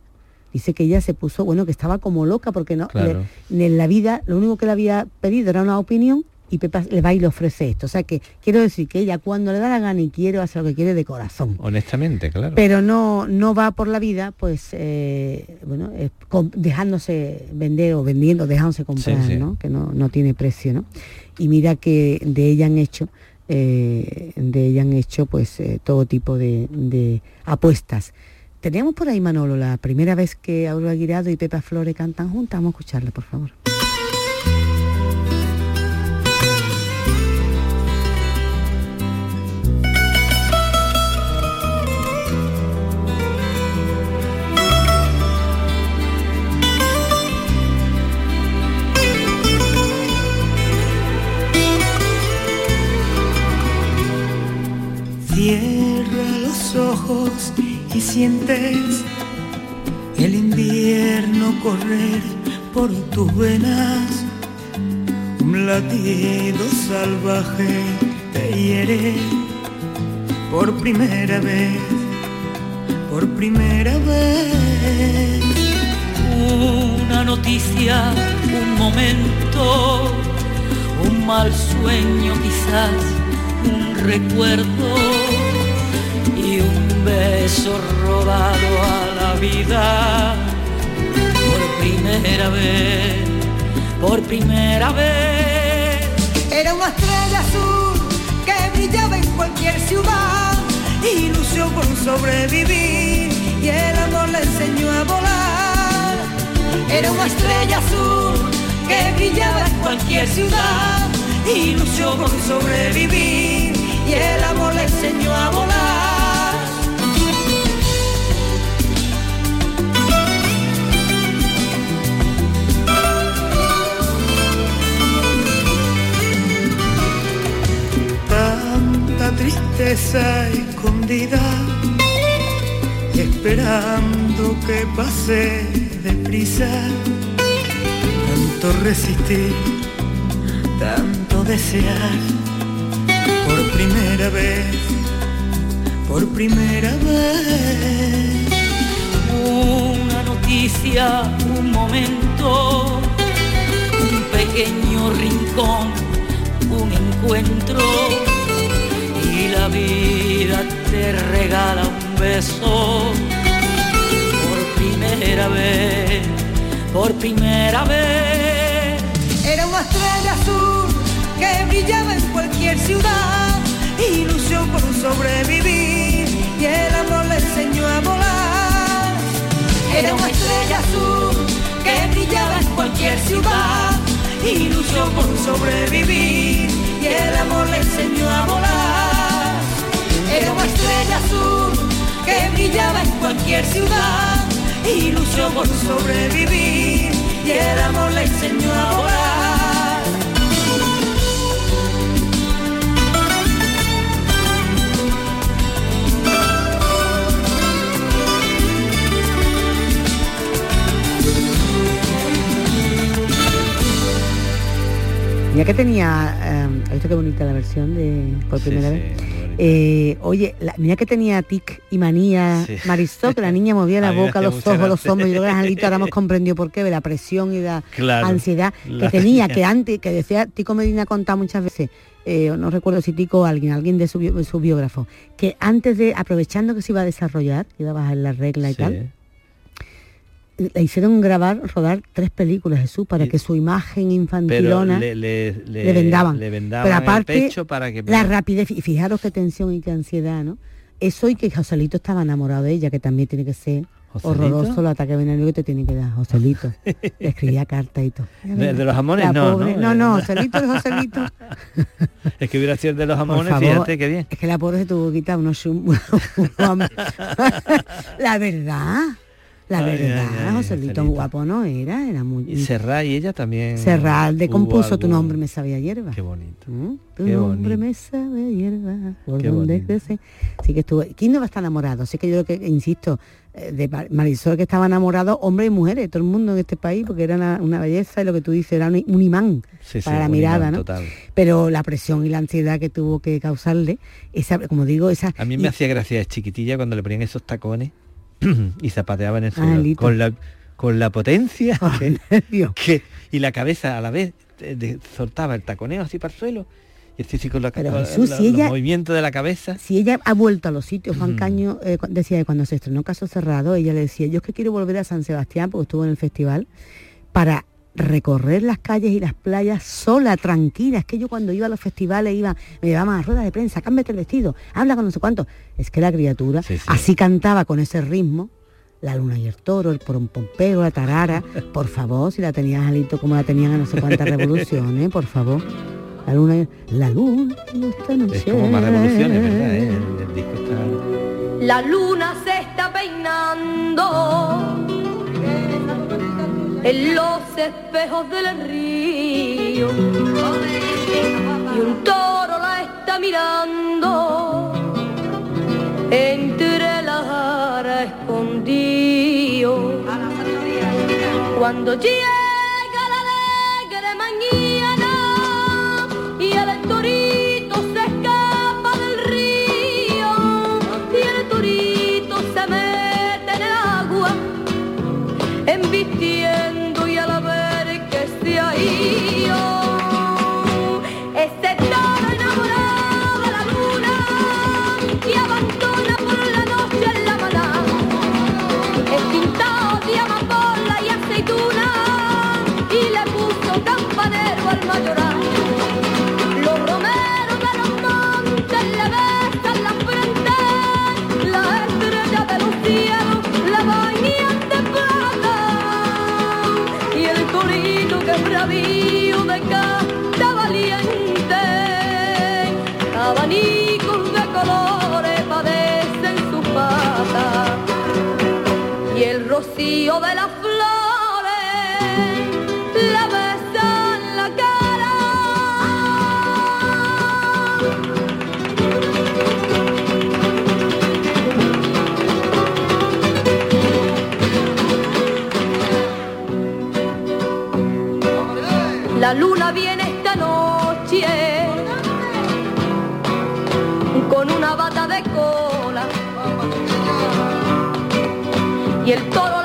dice que ella se puso, bueno, que estaba como loca porque no, Claro. le- en la vida lo único que le había pedido era una opinión y Pepa le va y le ofrece esto. O sea que quiero decir que ella cuando le da la gana y quiere hace lo que quiere de corazón. honestamente, claro. Pero no, no va por la vida, pues, eh, bueno, eh, dejándose vender o vendiendo, dejándose comprar, Sí, sí. ¿no? Que no, no tiene precio, ¿no? Y mira que de ella han hecho, eh, de ella han hecho, pues, eh, todo tipo de, de apuestas. Teníamos por ahí, Manolo, la primera vez que Aurora Guirado y Pepa Flores cantan juntas. Vamos a escucharla, por favor. Cierra los ojos y sientes el invierno correr por tus venas. Un latido salvaje te hiere por primera vez, por primera vez. Una noticia, un momento, un mal sueño quizás, un recuerdo y un beso robado a la vida por primera vez, por primera vez. Era una estrella azul que brillaba en cualquier ciudad, ilusión por sobrevivir y el amor le enseñó a volar. Era una estrella azul que brillaba en cualquier ciudad, ilusión por sobrevivir y el amor le enseñó a volar. tanta tristeza escondida esperando que pase deprisa. Tanto resistir, tanto desear, por primera vez, por primera vez. Una noticia, un momento, un pequeño rincón, un encuentro y la vida te regala un beso por primera vez, por primera vez. Era una estrella que brillaba en cualquier ciudad, ilusión por sobrevivir y el amor le enseñó a volar. Era una estrella azul que brillaba en cualquier ciudad, ilusión por sobrevivir y el amor le enseñó a volar. Era una estrella azul que brillaba en cualquier ciudad, ilusión por sobrevivir y el amor le enseñó a volar. Mira que tenía, ¿has visto qué bonita la versión de por primera sí, vez? Eh, oye, la- mira que tenía tic y manía Sí. Marisol, que la niña movía la boca, los ojos, los hombros, y luego Angelito ahora hemos comprendido por qué, de la presión y la Claro, ansiedad que tenía, que antes, que decía Tico Medina contaba muchas veces, eh, no recuerdo si Tico o alguien, alguien de su, de su biógrafo, que antes de, aprovechando que se iba a desarrollar, que iba a bajar la regla y tal, la hicieron grabar, rodar tres películas Jesús para que su imagen infantilona le, le, le- le vendaban. le vendaban Pero el aparte, pecho para que la rapidez, y fijaros qué tensión y qué ansiedad, ¿no? Eso y que Joselito estaba enamorado de ella, que también tiene que ser Horroroso el ataque venérea que te tiene que dar, Joselito. Le escribía carta y todo. De, de los jamones no, pobre- ¿no? no, no, Joselito es Joselito. Es que hubiera sido el de los jamones, favor, fíjate qué bien. Es que la pobre se tuvo que quitar unos- La verdad, la verdad, ay, ay, Joselito Joselito. guapo no era, era muy... Y Serrat y ella también. Serral de hubo compuso tu nombre me sabía hierba. Qué bonito. Tu Qué nombre bonito. me sabe a hierba, por donde crece. Sí que estuvo. ¿Quién no va a estar enamorado? Así que yo creo que, insisto, eh, de Mar- Marisol que estaba enamorado, hombres y mujeres, todo el mundo en este país, porque era una, una belleza y lo que tú dices, era un, un imán Sí, sí, para la un mirada, imán ¿no? total. Pero la presión y la ansiedad que tuvo que causarle, esa, como digo, esa. A mí y- me hacía gracia de chiquitilla cuando le ponían esos tacones y zapateaba en el suelo. Con la con la potencia Oh, que, que- y la cabeza a la vez eh, de- soltaba el taconeo así para el suelo y así, así con la, Pero con Jesús, la- si los movimientos de la cabeza. si ella ha vuelto a los sitios, Juan Mm. Caño eh, decía que cuando se estrenó Caso Cerrado, ella le decía, yo es que quiero volver a San Sebastián, porque estuvo en el festival, para recorrer las calles y las playas sola, tranquila. Es que yo cuando iba a los festivales iba, me llevaban a ruedas de prensa, cámbiate el vestido, habla con no sé cuánto. Es que la criatura así cantaba con ese ritmo. La luna y el toro, el porompompero, la tarara. Por favor, si la tenías alito como la tenían a no sé cuántas revoluciones, por favor. La luna y... La luna esta noche. Es como más revoluciones, ¿verdad? eh? El, el disco está... La luna se está peinando en los espejos del río y un toro la está mirando entre las aras escondido. Cuando llega y el toro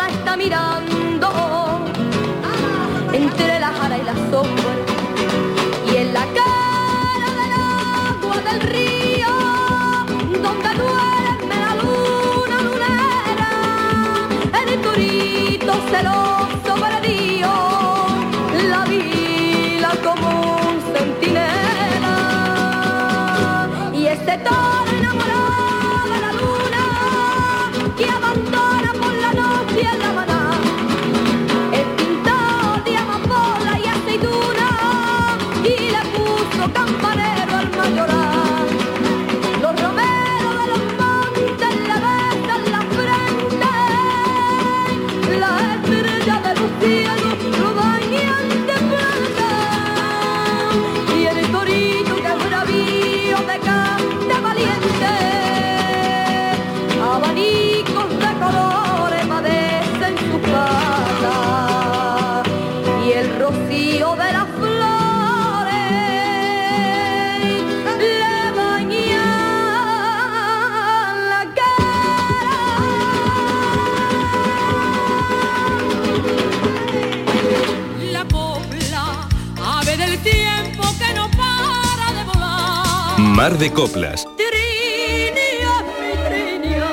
Mar de Coplas. Trinia, mi trinia,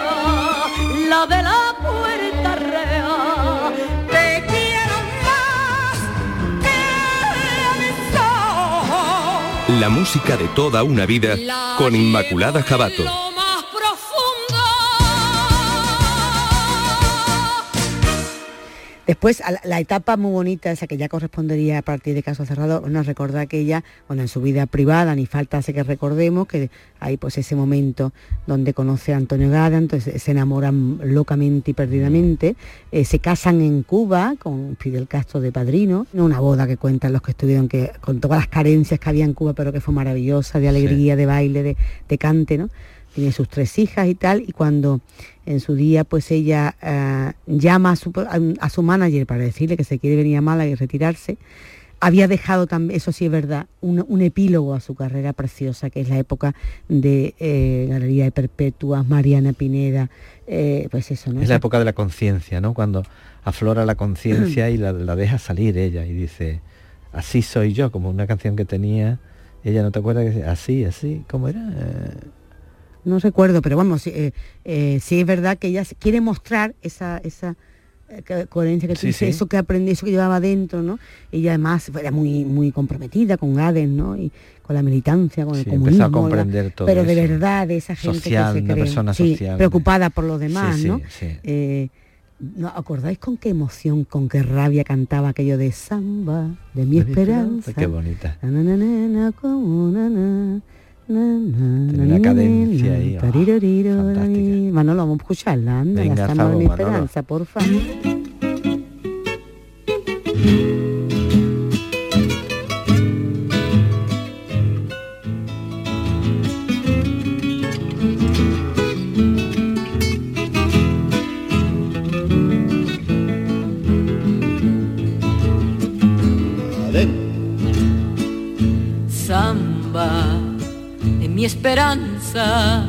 la de la puerta real. Te quiero más que a mis ojos. La música de toda una vida con Inmaculada Jabato. A la, la etapa muy bonita, esa que ya correspondería a partir de Caso Cerrado, nos recuerda que ella, bueno, en su vida privada, ni falta hace que recordemos que hay pues ese momento donde conoce a Antonio Gada, entonces se enamoran locamente y perdidamente, eh, se casan en Cuba con Fidel Castro de padrino, una boda que cuentan los que estuvieron, que con todas las carencias que había en Cuba, pero que fue maravillosa, de alegría, de baile, de, de cante, ¿no? Tiene sus tres hijas y tal, y cuando en su día pues ella eh, llama a su, a, a su manager para decirle que se quiere venir a Málaga y retirarse, había dejado también, eso sí es verdad, un, un, epílogo a su carrera preciosa, que es la época de eh, Galería de Perpetuas, Mariana Pineda, eh, pues eso, ¿no? Es la época de la conciencia, ¿no? Cuando aflora la conciencia y la, la, deja salir ella y dice, así soy yo, como una canción que tenía, ella no te acuerdas que así, así, ¿cómo era? No recuerdo, pero vamos, eh, eh, sí es verdad que ella quiere mostrar esa, esa eh, coherencia que tú Sí, dices, sí. eso que aprendí, eso que llevaba dentro, ¿no? Ella además era muy, muy comprometida con Gaden, ¿no? Y con la militancia, con el comunismo. empezó a comprender la- todo pero de eso. verdad, de esa gente Social, que se una cree, persona social. preocupada por los demás, ¿no? sí. Eh, ¿no ¿Acordáis con qué emoción, con qué rabia cantaba aquello de samba, de mi De mi esperanza? esperanza, qué bonita. Na, na, na, Tiene na, una na, cadencia ahí, ah. Manolo, vamos a escucharla, anda, Venga, la esperanza, por favor. Esperanza,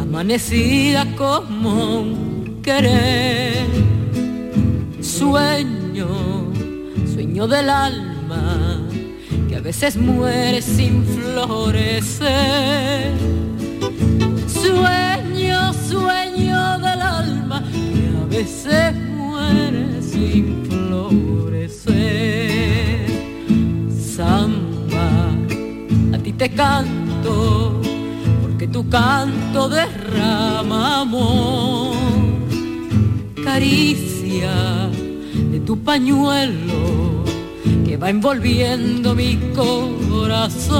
amanecida como un querer. Sueño, sueño del alma, que a veces muere sin florecer. Sueño, sueño del alma, que a veces muere sin florecer. Samba, a ti te canto, porque tu canto derrama amor. Caricia de tu pañuelo que va envolviendo mi corazón.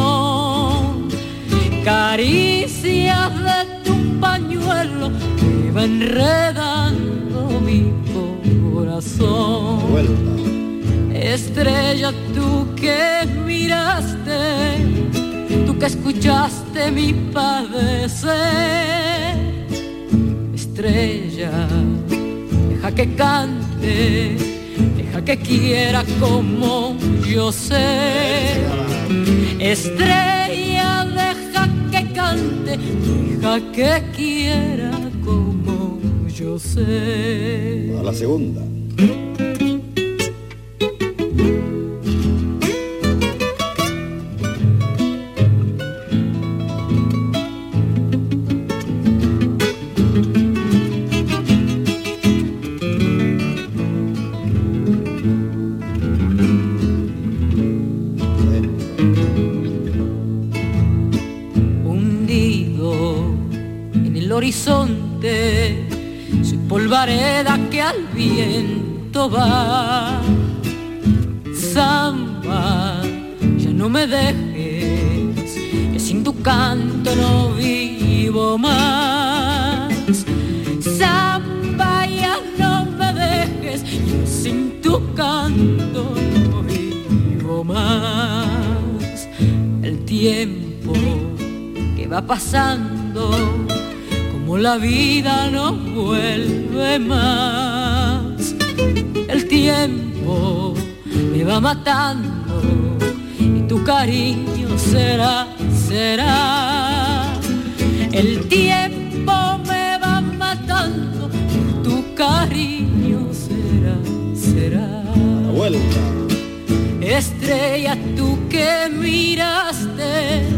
Caricia de tu pañuelo que va enredando mi corazón. Estrella, tú que miraste, que escuchaste mi padecer. Estrella, deja que cante, deja que quiera como yo sé. Estrella, deja que cante, deja que quiera como yo sé. A la segunda. Soy polvareda que al viento va. Samba, ya no me dejes, que sin tu canto no vivo más. Samba, ya no me dejes, yo sin tu canto no vivo más. El tiempo que va pasando, como la vida no vuelve más. El tiempo me va matando y tu cariño será, será. El tiempo me va matando y tu cariño será, será. vuelta. Estrella, tú que miraste,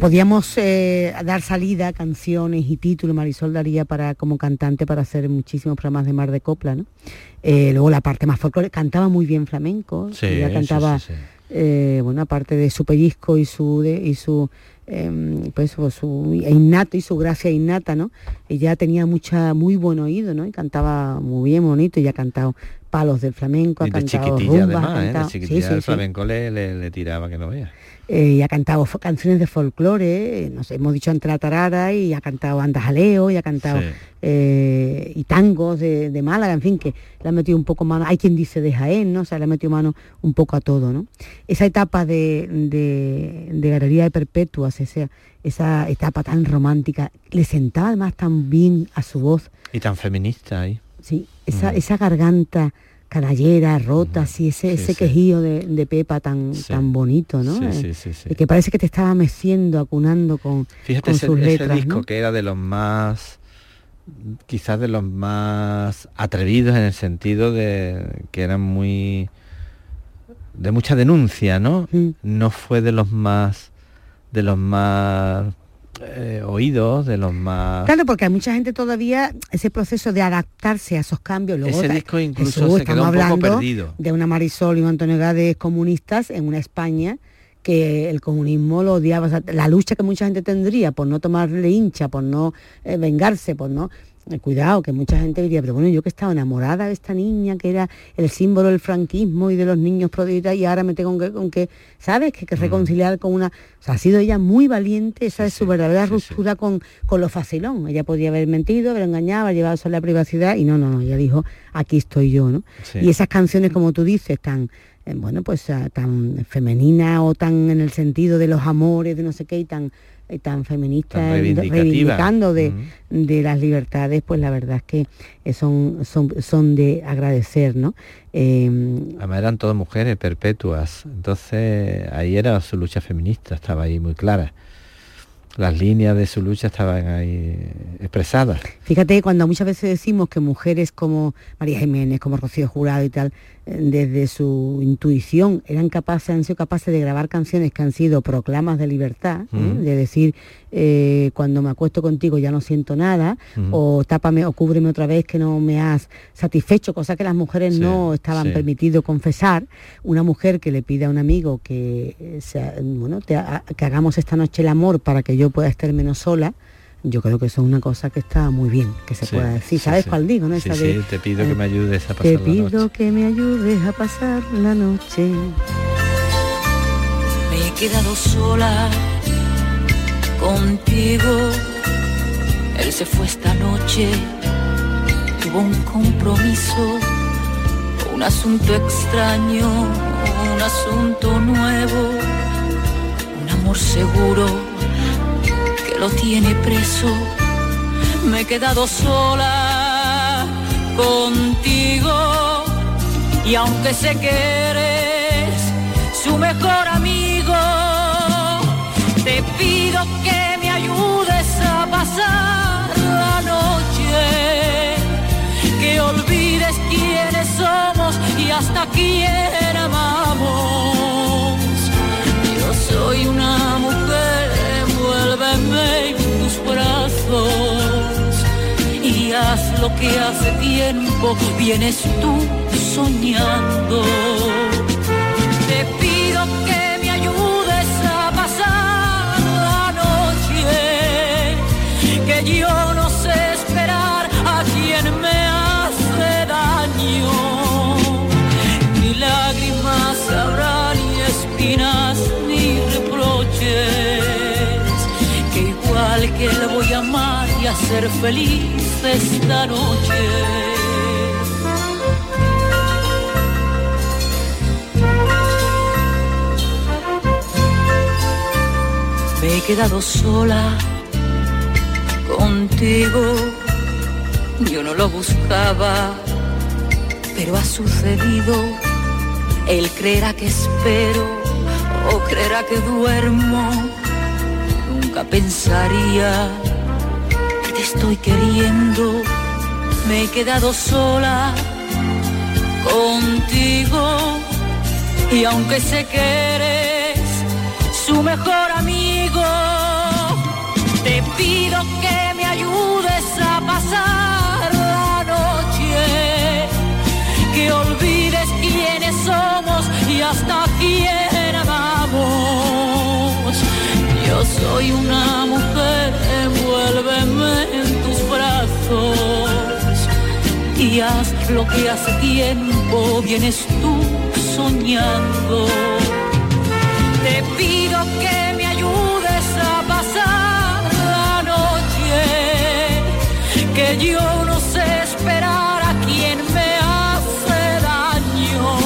podíamos eh, dar salida a canciones y títulos, Marisol daría para como cantante para hacer muchísimos programas de mar de copla, ¿no? Eh, luego la parte más folclórica, cantaba muy bien flamenco, Sí, ella cantaba, sí, sí. eh, bueno, aparte de su pellizco y su de- y su em, pues su- innato y su gracia innata, ¿no? Ella tenía mucha, muy buen oído, ¿no? Y cantaba muy bien, bonito, y ha cantado palos del flamenco, ha Y de cantado chiquitilla rumbas, ha además, ¿eh? cantado- De sí, chiquitilla sí, el sí. flamenco le, le- le tiraba que no veas. Eh, y ha cantado canciones de folclore, eh, nos hemos dicho entre la tarara y ha cantado andajaleo y ha cantado Sí. eh, y tangos de, de Málaga, en fin, que le ha metido un poco mano, hay quien dice de Jaén, ¿no? O sea, le ha metido mano un poco a todo, ¿no? Esa etapa de, de, de Galería de Perpetuas, esa, esa etapa tan romántica, le sentaba además tan bien a su voz, Y tan feminista ahí. sí, esa, esa garganta canallera, rota, así, ese, ese quejío de, de Pepa tan, tan bonito, ¿no? Sí, Eh, sí, sí, sí. y que parece que te estaba meciendo, acunando con, Fíjate con ese, sus ese letras, disco ¿no? que era de los más quizás de los más atrevidos en el sentido de que eran muy de mucha denuncia, ¿no? Mm. No fue de los más de los más eh, oídos, de los más Claro, porque hay mucha gente todavía, ese proceso de adaptarse a esos cambios. Luego, Ese disco incluso Jesús, se quedó un poco perdido. De una Marisol y un Antonio Gades comunistas en una España que el comunismo lo odiaba. O sea, la lucha que mucha gente tendría por no tomarle hincha, por no eh, vengarse, por no... eh, Cuidado, que mucha gente diría, pero bueno, yo que estaba enamorada de esta niña, que era el símbolo del franquismo y de los niños prodigiosos, y ahora me tengo que, con que ¿sabes? Que, que Mm. reconciliar con una... O sea, ha sido ella muy valiente, esa es su verdadera ruptura con, con lo facilón. Ella podría haber mentido, haber engañado, haber llevado eso a la privacidad, y no, no, no, ella dijo, aquí estoy yo, ¿no? Y esas canciones, como tú dices, tan, eh, bueno, pues ah, tan femenina o tan en el sentido de los amores, de no sé qué, y tan, tan feminista, Tan reivindicando de, de las libertades, pues la verdad es que eh, son, son, son de agradecer, ¿no? Eh, Además eran todas mujeres perpetuas, entonces ahí era su lucha feminista, estaba ahí muy clara. Las líneas de su lucha estaban ahí expresadas. Fíjate, cuando muchas veces decimos que mujeres como María Jiménez, como Rocío Jurado y tal, eh, desde su intuición eran capaces, han sido capaces de grabar canciones que han sido proclamas de libertad, ¿eh? Ujú. de decir eh, cuando me acuesto contigo ya no siento nada, Ujú. o tápame o cúbreme otra vez que no me has satisfecho, cosa que las mujeres Sí, no estaban sí. permitido confesar. Una mujer que le pide a un amigo que, sea- bueno, te ha- que hagamos esta noche el amor para que yo pueda estar menos sola. Yo creo que eso es una cosa que está muy bien, que se Sí, pueda decir. sí, ¿Sabes sí. cuál digo? ¿no? Sí, Esa sí, de, te pido que eh, me ayudes a Te pasar la pido noche. que me ayudes a pasar la noche. Me he quedado sola contigo. Él se fue esta noche, tuvo un compromiso, un asunto extraño, un asunto nuevo, un amor seguro lo tiene preso. Me he quedado sola contigo y aunque sé que eres su mejor amigo, te pido que me ayudes a pasar la noche, que olvides quiénes somos y hasta quién haz lo que hace tiempo vienes tú soñando. A ser feliz esta noche. Me he quedado sola contigo. Yo no lo buscaba, pero ha sucedido. Él creerá que espero o creerá que duermo. Nunca pensaría te estoy queriendo. Me he quedado sola contigo. Y aunque sé que eres su mejor amigo, Te pido que me ayudes a pasar la noche, que olvides quiénes somos y hasta quién amamos. Yo soy una lo que hace tiempo vienes tú soñando. Te pido que me ayudes a pasar la noche, que yo no sé esperar a quien me hace daño.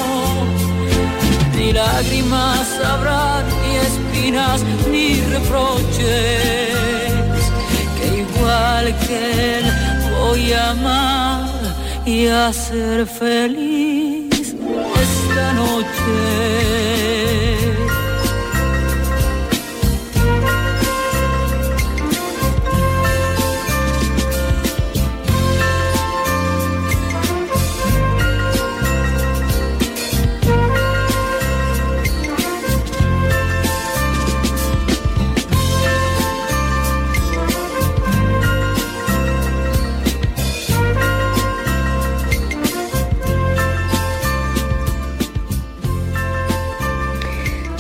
Ni lágrimas habrá, ni espinas, ni reproches, que igual que él voy a amar y a ser feliz esta noche.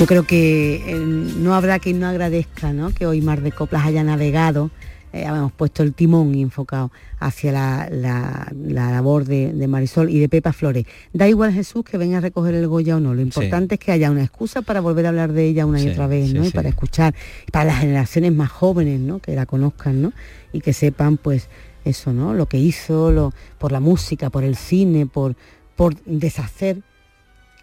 Yo creo que eh, no habrá quien no agradezca ¿no? que hoy Mar de Coplas haya navegado, eh, habíamos puesto el timón enfocado hacia la, la- la labor de, de Marisol y de Pepa Flores. Da igual Jesús que venga a recoger el Goya o no, lo importante es que haya una excusa para volver a hablar de ella una y otra vez, sí, ¿no? Y para escuchar, para las generaciones más jóvenes, ¿no? Que la conozcan, ¿no? Y que sepan, pues, eso, ¿no? Lo que hizo, lo, por la música, por el cine, por, por deshacer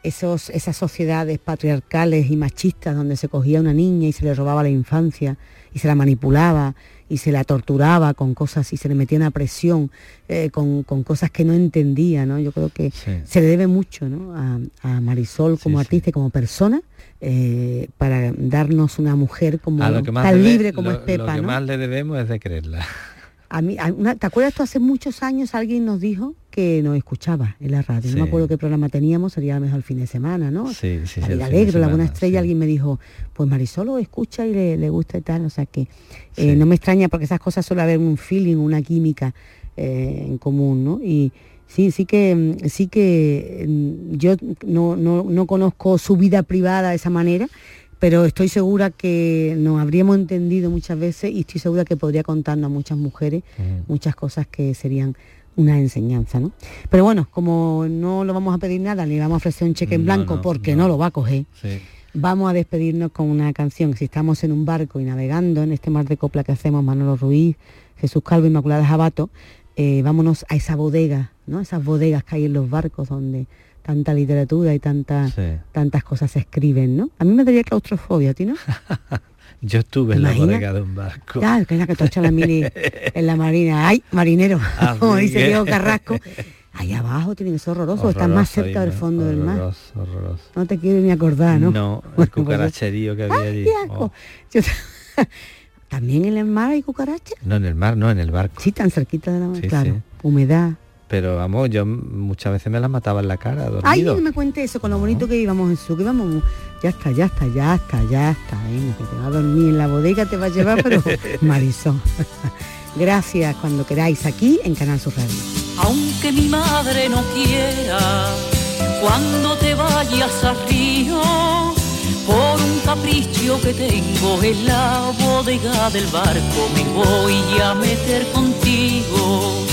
esos, esas sociedades patriarcales y machistas donde se cogía a una niña y se le robaba la infancia y se la manipulaba y se la torturaba con cosas y se le metía una presión eh, con, con cosas que no entendía, ¿no? Yo creo que se le debe mucho ¿no? a, a Marisol como artista y como persona eh, para darnos una mujer como A lo que más tan debe- libre como lo- es Pepa, Lo que ¿no? más le debemos es de creerla. A mí, a una- ¿Te acuerdas tú hace muchos años alguien nos dijo que nos escuchaba en la radio? Sí. No me acuerdo qué programa teníamos, sería a lo mejor el fin de semana, ¿no? Sí, sí, sí. El Alegro, La Buena Estrella, alguien me dijo, pues Marisol lo escucha y le, le gusta y tal, o sea que eh, no me extraña porque esas cosas suele haber un feeling, una química eh, en común, ¿no? Y sí, sí que, mm, sí que mm, yo no, no, no conozco su vida privada de esa manera, pero estoy segura que nos habríamos entendido muchas veces y estoy segura que podría contarnos a muchas mujeres muchas cosas que serían una enseñanza, ¿no? Pero bueno, como no lo vamos a pedir nada, ni vamos a ofrecer un cheque en blanco no, porque no. lo va a coger, Sí. vamos a despedirnos con una canción. Si estamos en un barco y navegando en este mar de copla que hacemos Manolo Ruiz, Jesús Calvo, Inmaculada Jabato, eh, vámonos a esa bodega, ¿no? Esas bodegas que hay en los barcos donde tanta literatura y tanta, tantas cosas se escriben, ¿no? A mí me daría claustrofobia, ¿a ti no? Yo estuve en la bodega de un barco. Claro, que es la que hecho la mili en la marina. ¡Ay, marinero! Ah, Como dice Diego Carrasco. Ahí abajo tiene que ser horroroso, estás más Horroroso, cerca del fondo del mar. Horroroso, horroroso. No te quiero ni acordar, ¿no? No, el pues cucaracherío que había allí. Oh. Yo- ¿También en el mar hay cucarachas? No, en el mar, no, en el barco. Sí, tan cerquita de la mar, Sí, claro. sí. Humedad. Pero vamos, yo muchas veces me las mataba en la cara, Ay, dormido. no me cuente eso, con lo bonito que íbamos, Jesús, que íbamos, ya está, ya está, ya está, ya está, venga, que te va a dormir en la bodega, te va a llevar, pero Marisol. Gracias cuando queráis aquí en Canal Sur Radio. aunque mi madre no quiera, cuando te vayas a Río, por un capricho que tengo en la bodega del barco, me voy a meter contigo.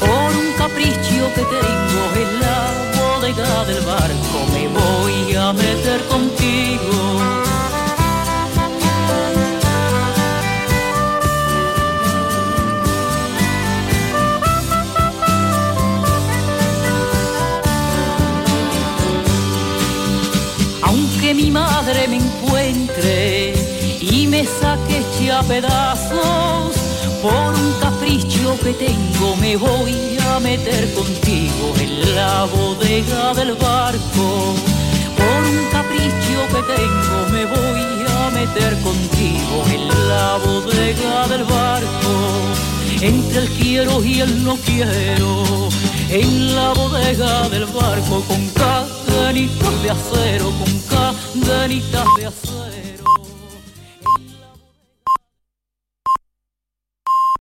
Por un capricho que tengo en la bodega del barco, me voy a meter contigo. aunque mi madre me encuentre y me saque hecha pedazos, por un capricho que tengo me voy a meter contigo en la bodega del barco. Por un capricho que tengo me voy a meter contigo en la bodega del barco. Entre el quiero y el no quiero, en la bodega del barco con cadenitas de acero, con cadenitas de acero.